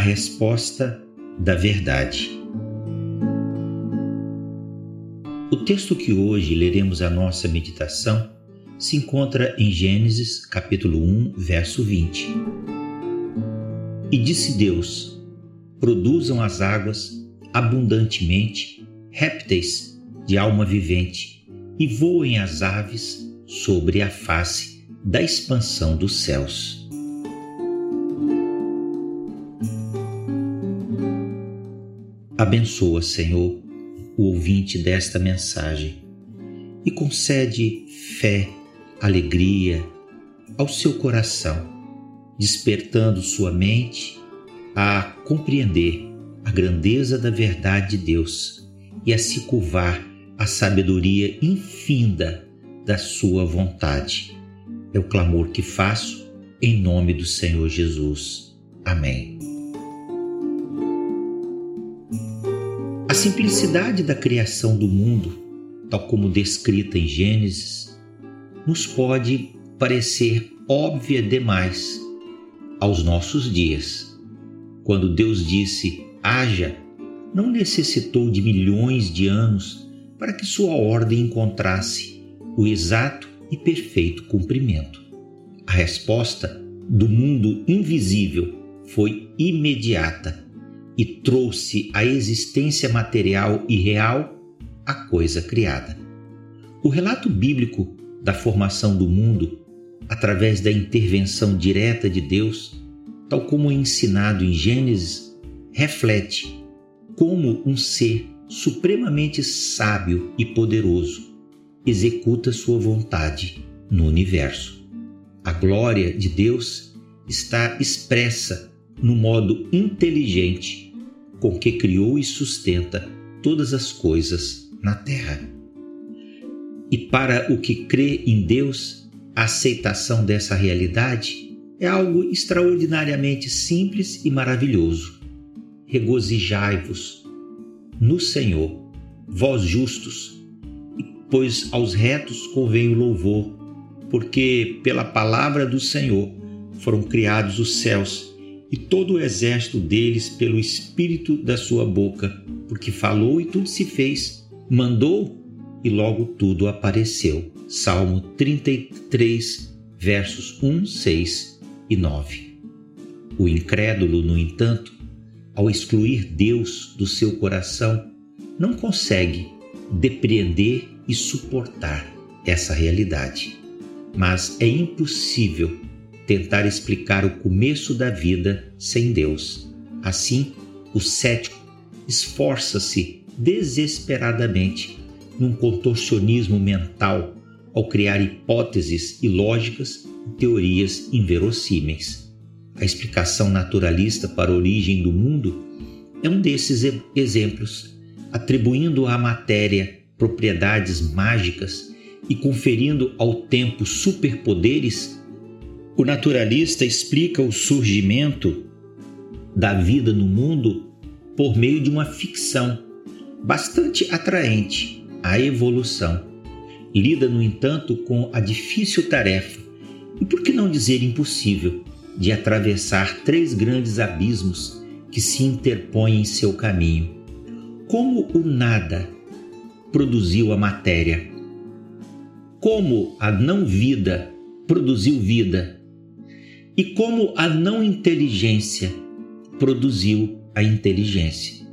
resposta da verdade. O texto que hoje leremos a nossa meditação se encontra em Gênesis capítulo 1, verso 20. E disse Deus: Produzam as águas abundantemente répteis de alma vivente e voem as aves sobre a face da expansão dos céus. Abençoa, Senhor, o ouvinte desta mensagem e concede fé, alegria ao seu coração, despertando sua mente a compreender a grandeza da verdade de Deus e a se curvar à sabedoria infinda da sua vontade. É o clamor que faço em nome do Senhor Jesus. Amém. A simplicidade da criação do mundo, tal como descrita em Gênesis, nos pode parecer óbvia demais aos nossos dias. Quando Deus disse haja, não necessitou de milhões de anos para que sua ordem encontrasse o exato e perfeito cumprimento. A resposta do mundo invisível foi imediata e trouxe à existência material e real a coisa criada. O relato bíblico da formação do mundo, através da intervenção direta de Deus, tal como ensinado em Gênesis, reflete como um ser supremamente sábio e poderoso executa sua vontade no universo. A glória de Deus está expressa no modo inteligente com que criou e sustenta todas as coisas na terra. E para o que crê em Deus, a aceitação dessa realidade é algo extraordinariamente simples e maravilhoso. Regozijai-vos no Senhor, vós justos, pois aos retos convém o louvor, porque pela palavra do Senhor foram criados os céus e todo o exército deles pelo espírito da sua boca, porque falou e tudo se fez, mandou e logo tudo apareceu. Salmo 33, versos 1, 6 e 9. O incrédulo, no entanto, ao excluir Deus do seu coração, não consegue depreender e suportar essa realidade. Mas é impossível tentar explicar o começo da vida sem Deus. Assim, o cético esforça-se desesperadamente num contorcionismo mental ao criar hipóteses ilógicas e teorias inverossímeis. A explicação naturalista para a origem do mundo é um desses exemplos, atribuindo à matéria propriedades mágicas e conferindo ao tempo superpoderes o naturalista explica o surgimento da vida no mundo por meio de uma ficção bastante atraente, a evolução. Lida, no entanto, com a difícil tarefa, e por que não dizer impossível, de atravessar três grandes abismos que se interpõem em seu caminho. Como o nada produziu a matéria? Como a não-vida produziu vida? E como a não inteligência produziu a inteligência.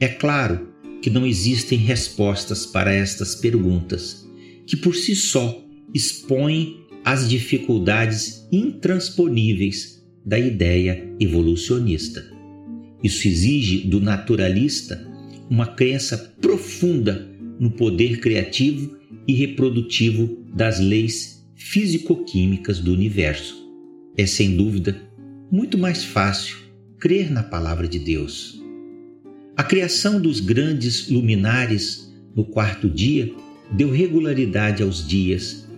É claro que não existem respostas para estas perguntas, que por si só expõem as dificuldades intransponíveis da ideia evolucionista. Isso exige do naturalista uma crença profunda no poder criativo e reprodutivo das leis físico-químicas do universo é sem dúvida muito mais fácil crer na palavra de Deus. A criação dos grandes luminares no quarto dia deu regularidade aos dias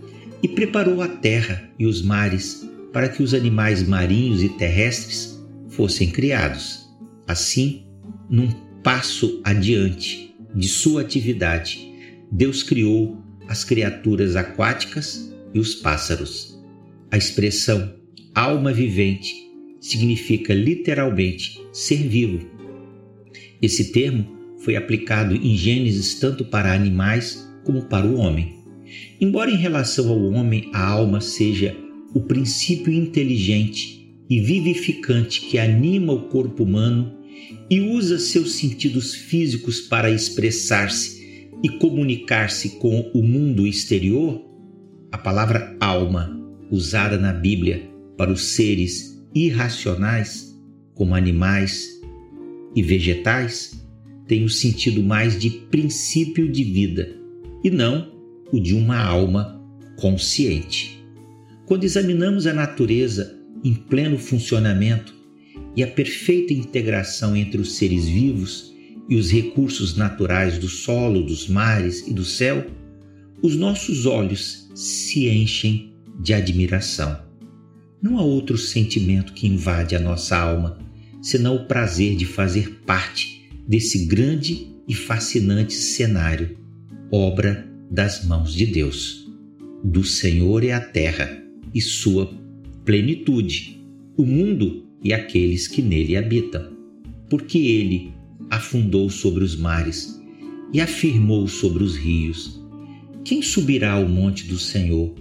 e preparou a terra e os mares para que os animais marinhos e terrestres fossem criados. Assim, num passo adiante de sua atividade, Deus criou as criaturas aquáticas e os pássaros. A expressão alma vivente significa literalmente ser vivo. Esse termo foi aplicado em Gênesis tanto para animais como para o homem. Embora em relação ao homem a alma seja o princípio inteligente e vivificante que anima o corpo humano e usa seus sentidos físicos para expressar-se e comunicar-se com o mundo exterior, a palavra alma, usada na Bíblia para os seres irracionais, como animais e vegetais, tem o sentido mais de princípio de vida e não o de uma alma consciente. Quando examinamos a natureza em pleno funcionamento e a perfeita integração entre os seres vivos e os recursos naturais do solo, dos mares e do céu, os nossos olhos se enchem de admiração. Não há outro sentimento que invade a nossa alma senão o prazer de fazer parte desse grande e fascinante cenário, obra das mãos de Deus. Do Senhor é a terra e sua plenitude, o mundo e aqueles que nele habitam. Porque ele afundou sobre os mares e afirmou sobre os rios. Quem subirá ao monte do Senhor?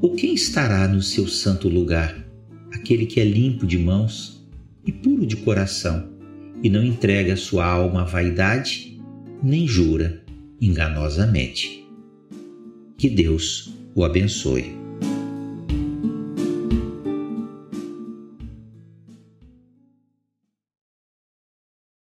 Ou quem estará no seu santo lugar? Aquele que é limpo de mãos e puro de coração, e não entrega sua alma à vaidade, nem jura enganosamente. Que Deus o abençoe.